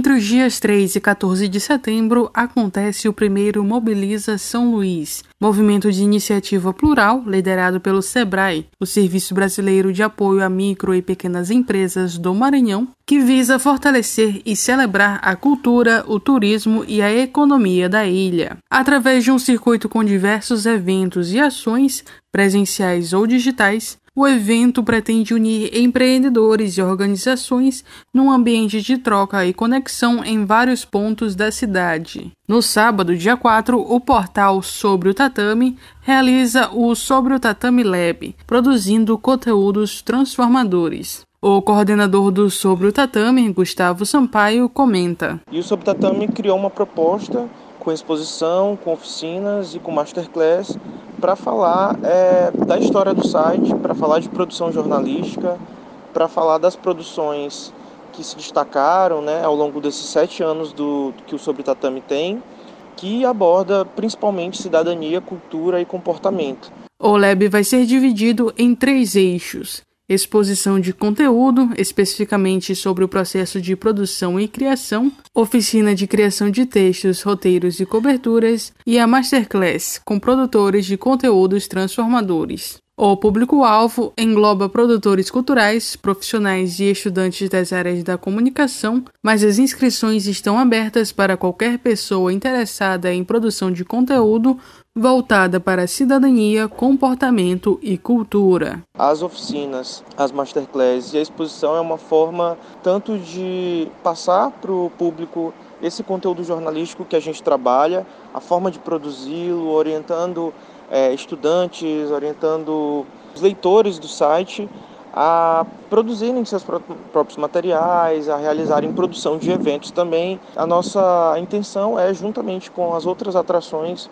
Entre os dias 3 e 14 de setembro acontece o primeiro Mobiliza São Luís, movimento de iniciativa plural liderado pelo SEBRAE, o Serviço Brasileiro de Apoio a Micro e Pequenas Empresas do Maranhão, que visa fortalecer e celebrar a cultura, o turismo e a economia da ilha. Através de um circuito com diversos eventos e ações, presenciais ou digitais, o evento pretende unir empreendedores e organizações num ambiente de troca e conexão em vários pontos da cidade. No sábado, dia 4, o portal Sobre o Tatame realiza o Sobre o Tatame Lab, produzindo conteúdos transformadores. O coordenador do Sobre o Tatame, Gustavo Sampaio, comenta. E o Sobre o Tatame criou uma proposta com exposição, com oficinas e com masterclass para falar é, da história do site, para falar de produção jornalística, para falar das produções que se destacaram né, ao longo desses sete anos do, que o Sobre Tatame tem, que aborda principalmente cidadania, cultura e comportamento. O Lab vai ser dividido em três eixos exposição de conteúdo, especificamente sobre o processo de produção e criação, oficina de criação de textos, roteiros e coberturas, e a Masterclass, com produtores de conteúdos transformadores. O público-alvo engloba produtores culturais, profissionais e estudantes das áreas da comunicação, mas as inscrições estão abertas para qualquer pessoa interessada em produção de conteúdo voltada para cidadania, comportamento e cultura. As oficinas, as masterclasses e a exposição é uma forma tanto de passar para o público esse conteúdo jornalístico que a gente trabalha, a forma de produzi-lo, orientando é, estudantes, orientando os leitores do site a produzirem seus próprios materiais, a realizarem produção de eventos também. A nossa intenção é, juntamente com as outras atrações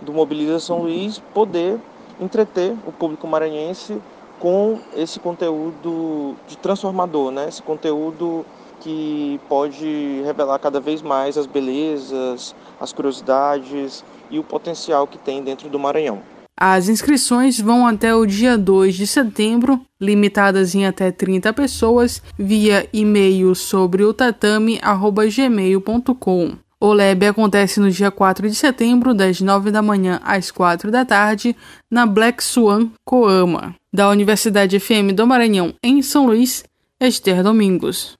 do Mobiliza São Luís, poder entreter o público maranhense com esse conteúdo de transformador, né? esse conteúdo que pode revelar cada vez mais as belezas, as curiosidades e o potencial que tem dentro do Maranhão. As inscrições vão até o dia 2 de setembro, limitadas em até 30 pessoas, via e-mail sobre o tatame.gmail.com. O LEB acontece no dia 4 de setembro, das 9 da manhã às 4 da tarde, na Black Swan Coama, da Universidade FM do Maranhão, em São Luís, Esther Domingos.